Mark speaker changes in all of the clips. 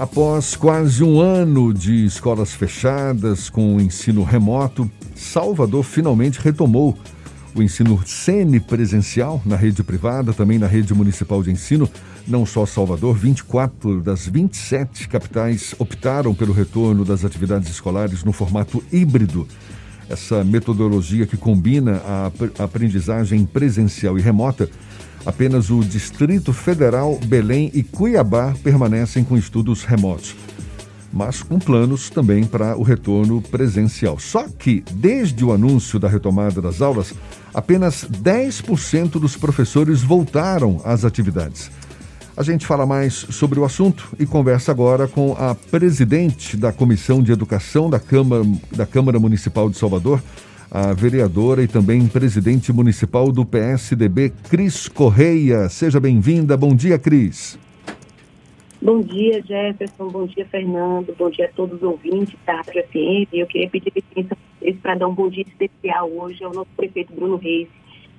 Speaker 1: Após quase um ano de escolas fechadas com o ensino remoto, Salvador finalmente retomou o ensino semipresencial na rede privada, também na rede municipal de ensino. Não só Salvador, 24 das 27 capitais optaram pelo retorno das atividades escolares no formato híbrido. Essa metodologia que combina a aprendizagem presencial e remota Apenas o Distrito Federal, Belém e Cuiabá permanecem com estudos remotos, mas com planos também para o retorno presencial. Só que, desde o anúncio da retomada das aulas, apenas 10% dos professores voltaram às atividades. A gente fala mais sobre o assunto e conversa agora com a presidente da Comissão de Educação da Câmara, da Câmara Municipal de Salvador, a vereadora e também presidente municipal do PSDB, Cris Correia. Seja bem-vinda. Bom dia, Cris.
Speaker 2: Bom dia, Jefferson. Bom dia, Fernando. Bom dia a todos os ouvintes da Rádio FM. Eu queria pedir licença para dar um bom dia especial hoje ao nosso prefeito Bruno Reis,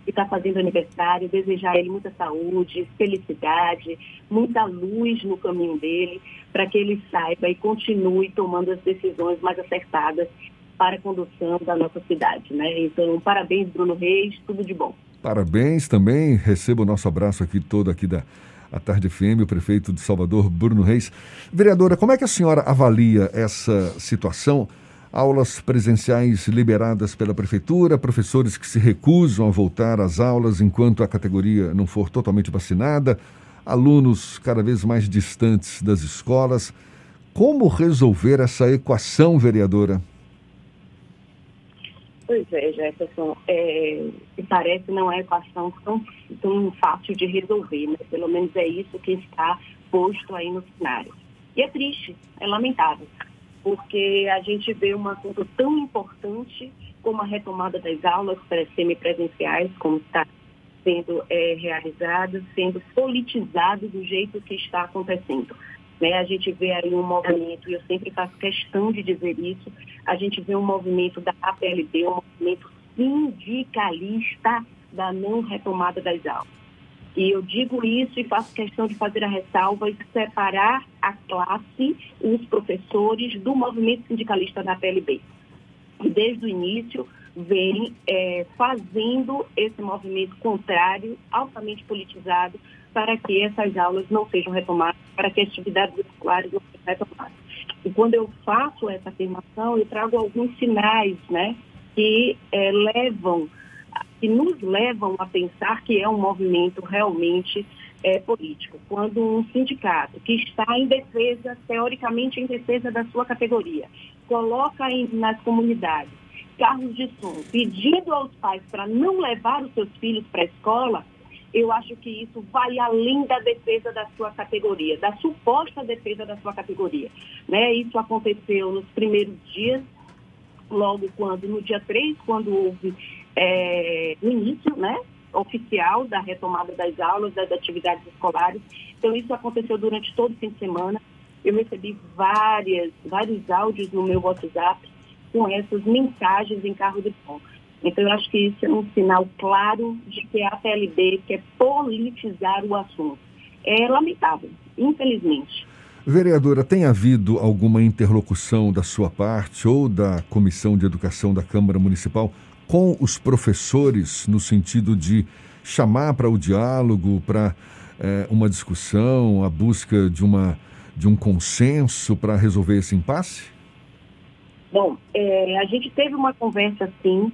Speaker 2: que está fazendo aniversário. Desejar a ele muita saúde, felicidade, muita luz no caminho dele, para que ele saiba e continue tomando as decisões mais acertadas para a condução da nossa cidade. Né? Então, parabéns, Bruno Reis, tudo de bom.
Speaker 1: Parabéns também, recebo o nosso abraço aqui todo aqui da a Tarde FM, o prefeito de Salvador, Bruno Reis. Vereadora, como é que a senhora avalia essa situação? Aulas presenciais liberadas pela prefeitura, professores que se recusam a voltar às aulas enquanto a categoria não for totalmente vacinada, alunos cada vez mais distantes das escolas. Como resolver essa equação, vereadora?
Speaker 2: Pois é, Jefferson, é, parece não é equação tão, tão fácil de resolver, né? Pelo menos é isso que está posto aí no cenário. E é triste, é lamentável, porque a gente vê um assunto tão importante como a retomada das aulas semipresenciais, como está sendo é, realizada, sendo politizado do jeito que está acontecendo. Né? A gente vê aí um movimento, e eu sempre faço questão de dizer isso, a gente vê um movimento da APLB, um movimento sindicalista da não retomada das aulas. E eu digo isso e faço questão de fazer a ressalva e separar a classe, os professores, do movimento sindicalista da PLB. E desde o início vem é, fazendo esse movimento contrário, altamente politizado, para que essas aulas não sejam retomadas, para que as atividades escolares não sejam retomadas. E quando eu faço essa afirmação, eu trago alguns sinais né, que é, levam, que nos levam a pensar que é um movimento realmente é, político. Quando um sindicato que está em defesa, teoricamente em defesa da sua categoria, coloca em, nas comunidades carros de som, pedindo aos pais para não levar os seus filhos para a escola, eu acho que isso vai além da defesa da sua categoria, da suposta defesa da sua categoria. Né? Isso aconteceu nos primeiros dias, logo quando, no dia 3, quando houve é, o início né, oficial da retomada das aulas, das atividades escolares. Então, isso aconteceu durante todo o fim de semana. Eu recebi várias, vários áudios no meu WhatsApp com essas mensagens em carro de som. Então, eu acho que isso é um sinal claro de que a PLB quer politizar o assunto. É lamentável, infelizmente.
Speaker 1: Vereadora, tem havido alguma interlocução da sua parte ou da Comissão de Educação da Câmara Municipal com os professores no sentido de chamar para o diálogo, para é, uma discussão, a busca de, uma, de um consenso para resolver esse impasse?
Speaker 2: Bom, é, a gente teve uma conversa, sim,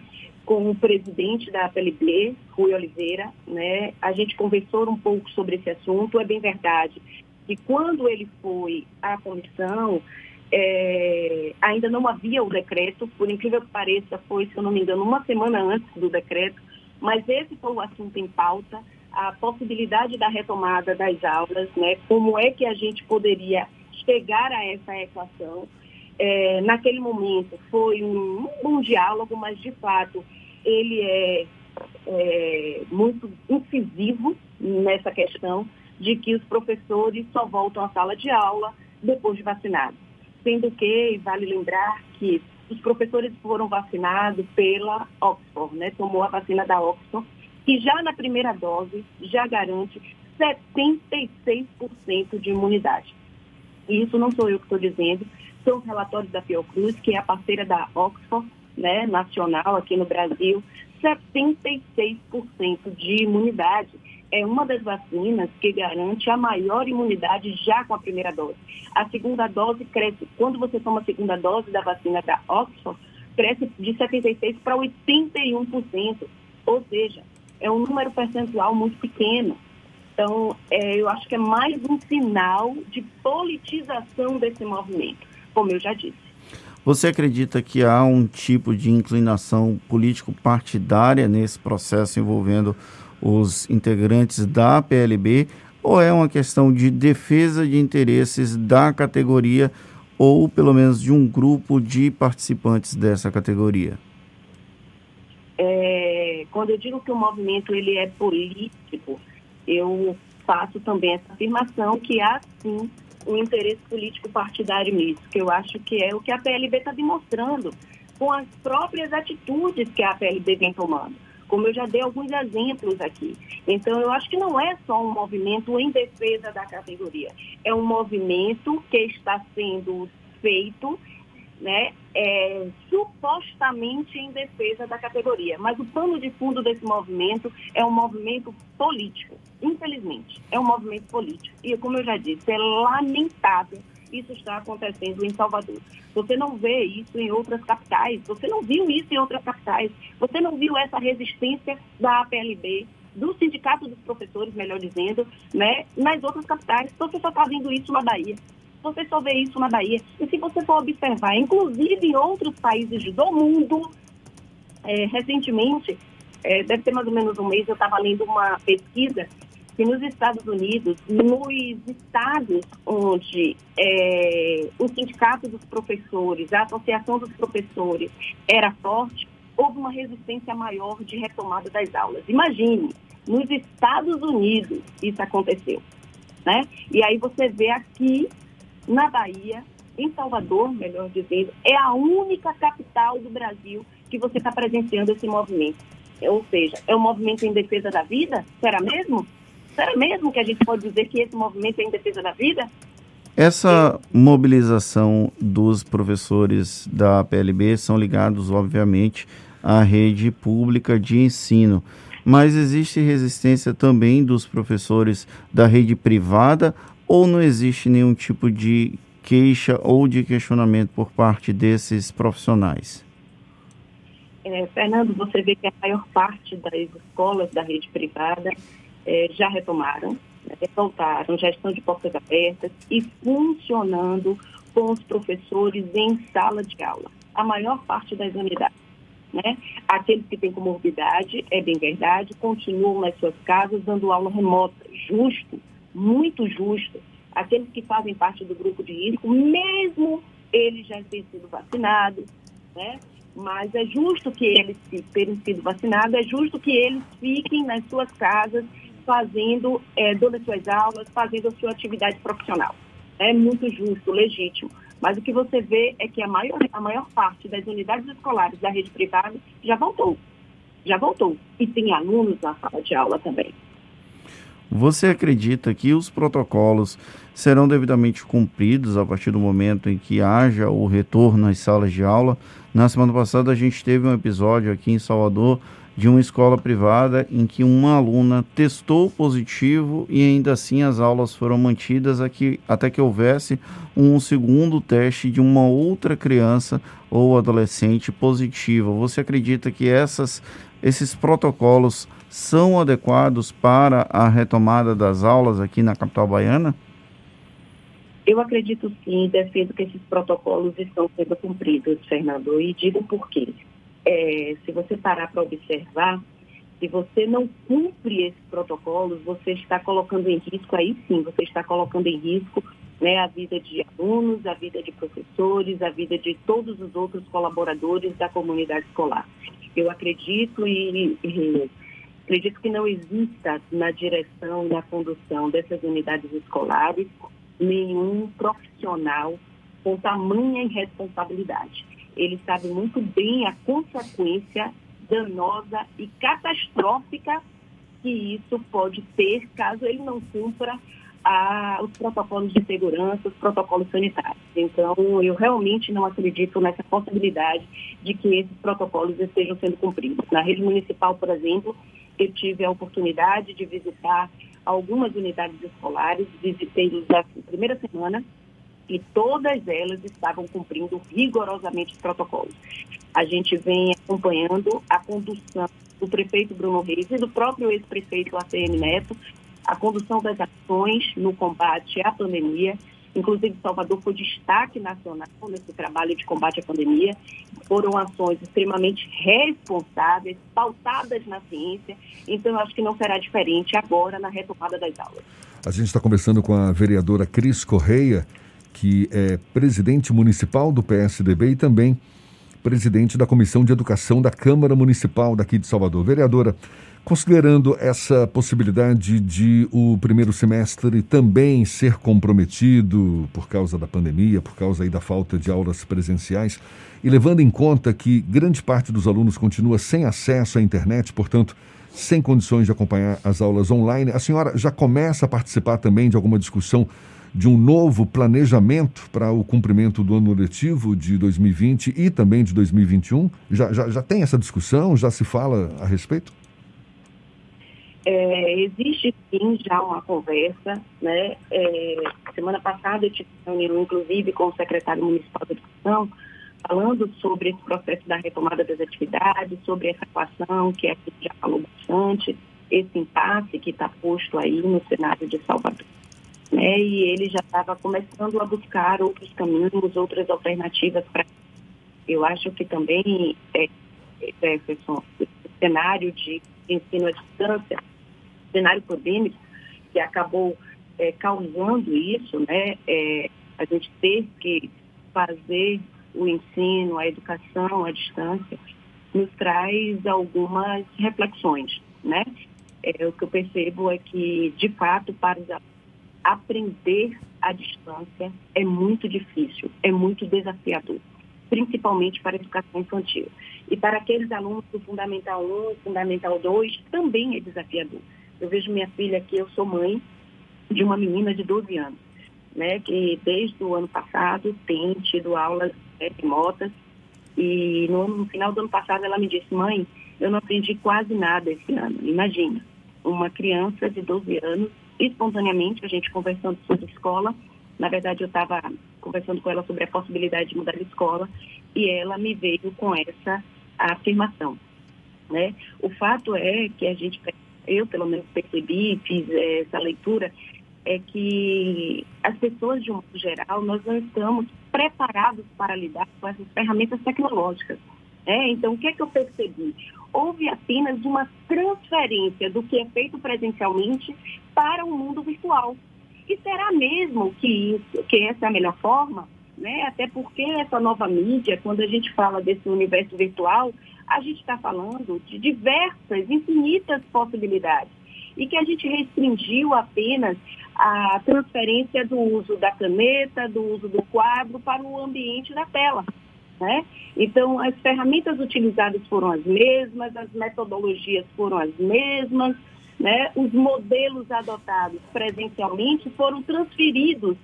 Speaker 2: com o presidente da PLB, Rui Oliveira, né? A gente conversou um pouco sobre esse assunto. É bem verdade que quando ele foi à comissão, é, ainda não havia o decreto, por incrível que pareça, foi, se eu não me engano, uma semana antes do decreto, mas esse foi o assunto em pauta, a possibilidade da retomada das aulas, né? Como é que a gente poderia chegar a essa equação? É, naquele momento foi um, um bom diálogo, mas de fato ele é, é muito incisivo nessa questão de que os professores só voltam à sala de aula depois de vacinados. Sendo que, vale lembrar que os professores foram vacinados pela Oxford, né? Tomou a vacina da Oxford, que já na primeira dose já garante 76% de imunidade. e isso não sou eu que estou dizendo, são os relatórios da Fiocruz, que é a parceira da Oxford, né, nacional aqui no Brasil, 76% de imunidade. É uma das vacinas que garante a maior imunidade já com a primeira dose. A segunda dose cresce, quando você toma a segunda dose da vacina da Oxford, cresce de 76% para 81%. Ou seja, é um número percentual muito pequeno. Então, é, eu acho que é mais um sinal de politização desse movimento como eu já disse.
Speaker 3: Você acredita que há um tipo de inclinação político-partidária nesse processo envolvendo os integrantes da PLB ou é uma questão de defesa de interesses da categoria ou pelo menos de um grupo de participantes dessa categoria?
Speaker 2: É, quando eu digo que o movimento ele é político, eu faço também essa afirmação que há sim o interesse político partidário nisso, que eu acho que é o que a PLB está demonstrando com as próprias atitudes que a PLB vem tomando. Como eu já dei alguns exemplos aqui. Então, eu acho que não é só um movimento em defesa da categoria, é um movimento que está sendo feito né, é, supostamente em defesa da categoria. Mas o pano de fundo desse movimento é um movimento político, infelizmente. É um movimento político. E, como eu já disse, é lamentável isso está acontecendo em Salvador. Você não vê isso em outras capitais, você não viu isso em outras capitais, você não viu essa resistência da APLB, do Sindicato dos Professores, melhor dizendo, né, nas outras capitais. Você só está vendo isso na Bahia. Você só vê isso na Bahia. E se você for observar, inclusive em outros países do mundo, é, recentemente, é, deve ter mais ou menos um mês, eu estava lendo uma pesquisa que nos Estados Unidos, nos estados onde é, o sindicato dos professores, a associação dos professores era forte, houve uma resistência maior de retomada das aulas. Imagine, nos Estados Unidos isso aconteceu. Né? E aí você vê aqui na Bahia, em Salvador, melhor dizendo, é a única capital do Brasil que você está presenciando esse movimento. Ou seja, é um movimento em defesa da vida? Será mesmo? Será mesmo que a gente pode dizer que esse movimento é em defesa da vida?
Speaker 3: Essa mobilização dos professores da PLB são ligados, obviamente, à rede pública de ensino. Mas existe resistência também dos professores da rede privada ou não existe nenhum tipo de queixa ou de questionamento por parte desses profissionais?
Speaker 2: É, Fernando, você vê que a maior parte das escolas da rede privada é, já retomaram, né, voltaram, já estão de portas abertas e funcionando com os professores em sala de aula. A maior parte das unidades. Né? Aqueles que têm comorbidade, é bem verdade, continuam nas suas casas dando aula remota, justo, muito justo aqueles que fazem parte do grupo de risco, mesmo eles já terem sido vacinados, né? Mas é justo que eles terem sido vacinados, é justo que eles fiquem nas suas casas fazendo, é, dando as suas aulas, fazendo a sua atividade profissional. É muito justo, legítimo. Mas o que você vê é que a maior, a maior parte das unidades escolares da rede privada já voltou. Já voltou. E tem alunos na sala de aula também.
Speaker 3: Você acredita que os protocolos serão devidamente cumpridos a partir do momento em que haja o retorno às salas de aula? Na semana passada, a gente teve um episódio aqui em Salvador de uma escola privada em que uma aluna testou positivo e ainda assim as aulas foram mantidas aqui, até que houvesse um segundo teste de uma outra criança ou adolescente positiva. Você acredita que essas, esses protocolos são adequados para a retomada das aulas aqui na capital baiana?
Speaker 2: Eu acredito sim, defendo que esses protocolos estão sendo cumpridos, Fernando, e digo por quê. É, se você parar para observar, se você não cumpre esses protocolos, você está colocando em risco, aí sim, você está colocando em risco né, a vida de alunos, a vida de professores, a vida de todos os outros colaboradores da comunidade escolar. Eu acredito e, e Acredito que não exista na direção e na condução dessas unidades escolares nenhum profissional com tamanha irresponsabilidade. Ele sabe muito bem a consequência danosa e catastrófica que isso pode ter caso ele não cumpra a, os protocolos de segurança, os protocolos sanitários. Então, eu realmente não acredito nessa possibilidade de que esses protocolos estejam sendo cumpridos. Na rede municipal, por exemplo, eu tive a oportunidade de visitar algumas unidades escolares, visitei na primeira semana e todas elas estavam cumprindo rigorosamente os protocolos. A gente vem acompanhando a condução do prefeito Bruno Reis e do próprio ex-prefeito ACM Neto, a condução das ações no combate à pandemia. Inclusive, Salvador foi destaque nacional nesse trabalho de combate à pandemia. Foram ações extremamente responsáveis, pautadas na ciência. Então, eu acho que não será diferente agora na retomada das aulas.
Speaker 1: A gente está conversando com a vereadora Cris Correia que é presidente municipal do PSDB e também presidente da Comissão de Educação da Câmara Municipal daqui de Salvador. Vereadora, considerando essa possibilidade de o primeiro semestre também ser comprometido por causa da pandemia, por causa aí da falta de aulas presenciais, e levando em conta que grande parte dos alunos continua sem acesso à internet, portanto, sem condições de acompanhar as aulas online, a senhora já começa a participar também de alguma discussão de um novo planejamento para o cumprimento do ano letivo de 2020 e também de 2021? Já, já, já tem essa discussão? Já se fala a respeito?
Speaker 2: É, existe sim já uma conversa, né? É, semana passada eu tive reunião, inclusive, com o secretário municipal de educação, falando sobre esse processo da retomada das atividades, sobre essa equação que a gente já falou bastante, esse impasse que está posto aí no cenário de Salvador né? E ele já estava começando a buscar outros caminhos, outras alternativas para. Eu acho que também, é, é, o cenário de ensino à distância, cenário pandêmico, que acabou é, causando isso, né? É, a gente ter que fazer o ensino, a educação à distância, nos traz algumas reflexões, né? É, o que eu percebo é que, de fato, para os aprender à distância é muito difícil, é muito desafiador, principalmente para a educação infantil. E para aqueles alunos do Fundamental 1, Fundamental 2, também é desafiador. Eu vejo minha filha aqui, eu sou mãe de uma menina de 12 anos, né, que desde o ano passado tem tido aulas né, remotas e no, no final do ano passado ela me disse, mãe, eu não aprendi quase nada esse ano. Imagina, uma criança de 12 anos espontaneamente, a gente conversando sobre escola. Na verdade, eu estava conversando com ela sobre a possibilidade de mudar de escola e ela me veio com essa afirmação. Né? O fato é que a gente, eu pelo menos percebi, fiz essa leitura, é que as pessoas, de um modo geral, nós não estamos preparados para lidar com essas ferramentas tecnológicas. É, então, o que é que eu percebi? Houve apenas uma transferência do que é feito presencialmente para o mundo virtual. E será mesmo que, isso, que essa é a melhor forma? Né? Até porque essa nova mídia, quando a gente fala desse universo virtual, a gente está falando de diversas, infinitas possibilidades. E que a gente restringiu apenas a transferência do uso da caneta, do uso do quadro para o ambiente da tela. Né? Então, as ferramentas utilizadas foram as mesmas, as metodologias foram as mesmas, né? os modelos adotados presencialmente foram transferidos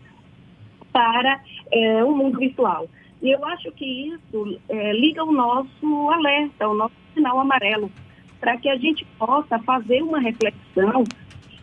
Speaker 2: para é, o mundo virtual. E eu acho que isso é, liga o nosso alerta, o nosso sinal amarelo, para que a gente possa fazer uma reflexão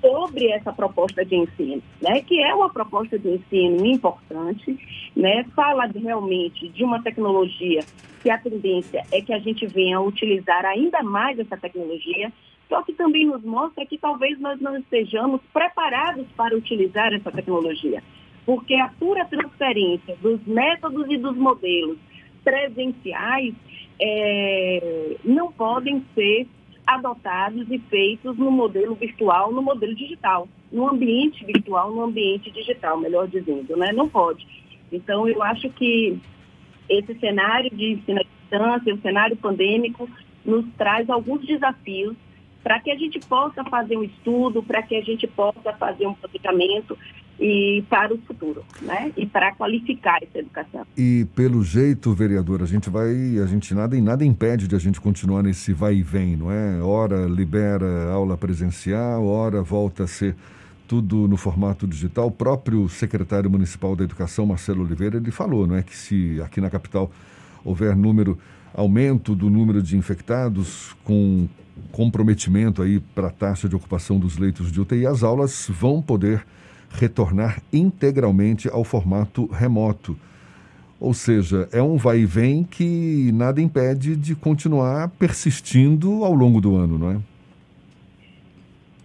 Speaker 2: sobre essa proposta de ensino, né, que é uma proposta de ensino importante, né, fala realmente de uma tecnologia que a tendência é que a gente venha a utilizar ainda mais essa tecnologia, só que também nos mostra que talvez nós não estejamos preparados para utilizar essa tecnologia, porque a pura transferência dos métodos e dos modelos presenciais é, não podem ser adotados e feitos no modelo virtual, no modelo digital, no ambiente virtual, no ambiente digital, melhor dizendo, né? Não pode. Então, eu acho que esse cenário de ensino à distância, o cenário pandêmico, nos traz alguns desafios para que a gente possa fazer um estudo, para que a gente possa fazer um planejamento e para o futuro, né? E para qualificar essa educação.
Speaker 1: E pelo jeito, vereador, a gente vai, a gente nada em nada impede de a gente continuar nesse vai e vem, não é? Hora libera aula presencial, hora volta a ser tudo no formato digital. O próprio secretário municipal da Educação, Marcelo Oliveira, ele falou, não é, que se aqui na capital houver número aumento do número de infectados com comprometimento aí para a taxa de ocupação dos leitos de UTI, as aulas vão poder retornar integralmente ao formato remoto. Ou seja, é um vai e vem que nada impede de continuar persistindo ao longo do ano, não é?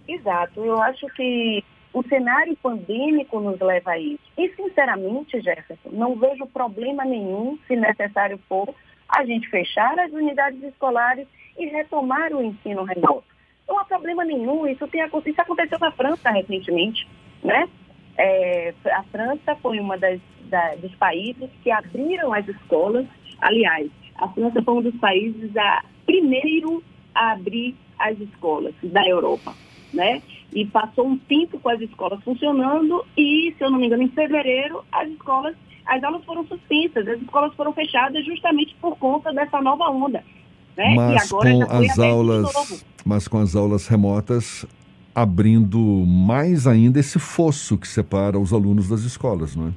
Speaker 2: Exato. Eu acho que o cenário pandêmico nos leva a isso. E, sinceramente, Jefferson, não vejo problema nenhum, se necessário for, a gente fechar as unidades escolares e retomar o ensino remoto. Não há problema nenhum, isso, tem, isso aconteceu na França recentemente, né? É, a França foi uma das, da, dos países que abriram as escolas. Aliás, a França foi um dos países a primeiro a abrir as escolas da Europa, né? E passou um tempo com as escolas funcionando e, se eu não me engano, em fevereiro as escolas, as aulas foram suspensas, as escolas foram fechadas justamente por conta dessa nova onda. Né?
Speaker 1: Mas com as aulas, mas com as aulas remotas abrindo mais ainda esse fosso que separa os alunos das escolas, não é?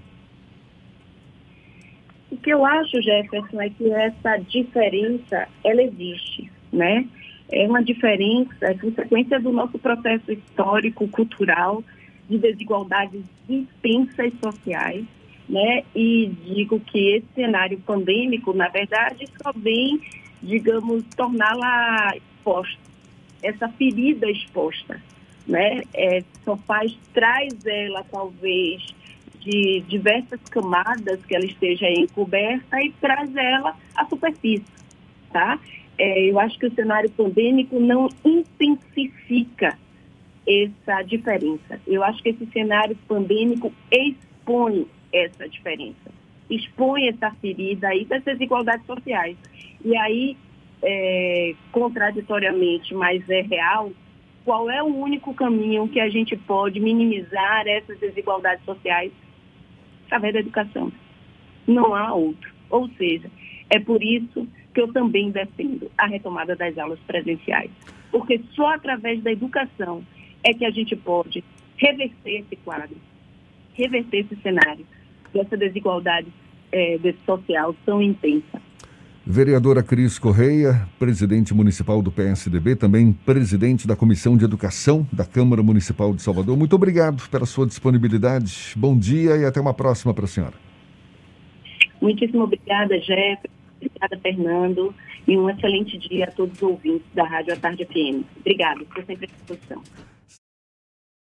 Speaker 2: O que eu acho, Jefferson, é que essa diferença, ela existe, né? É uma diferença, é consequência do nosso processo histórico, cultural, de desigualdades intensas sociais, né? E digo que esse cenário pandêmico, na verdade, só vem digamos, torná-la exposta, essa ferida exposta, né? É, só faz, traz ela talvez de diversas camadas que ela esteja encoberta e traz ela à superfície, tá? É, eu acho que o cenário pandêmico não intensifica essa diferença. Eu acho que esse cenário pandêmico expõe essa diferença, expõe essa ferida aí das desigualdades sociais. E aí, é, contraditoriamente, mas é real, qual é o único caminho que a gente pode minimizar essas desigualdades sociais? Através da educação. Não há outro. Ou seja, é por isso que eu também defendo a retomada das aulas presenciais. Porque só através da educação é que a gente pode reverter esse quadro, reverter esse cenário dessa desigualdade é, social tão intensa.
Speaker 1: Vereadora Cris Correia, presidente municipal do PSDB, também presidente da Comissão de Educação da Câmara Municipal de Salvador. Muito obrigado pela sua disponibilidade. Bom dia e até uma próxima para a senhora.
Speaker 2: Muitíssimo obrigada, Jeff. Obrigada, Fernando. E um excelente dia a todos os ouvintes da Rádio A Tarde FM. Obrigada, estou sempre à disposição.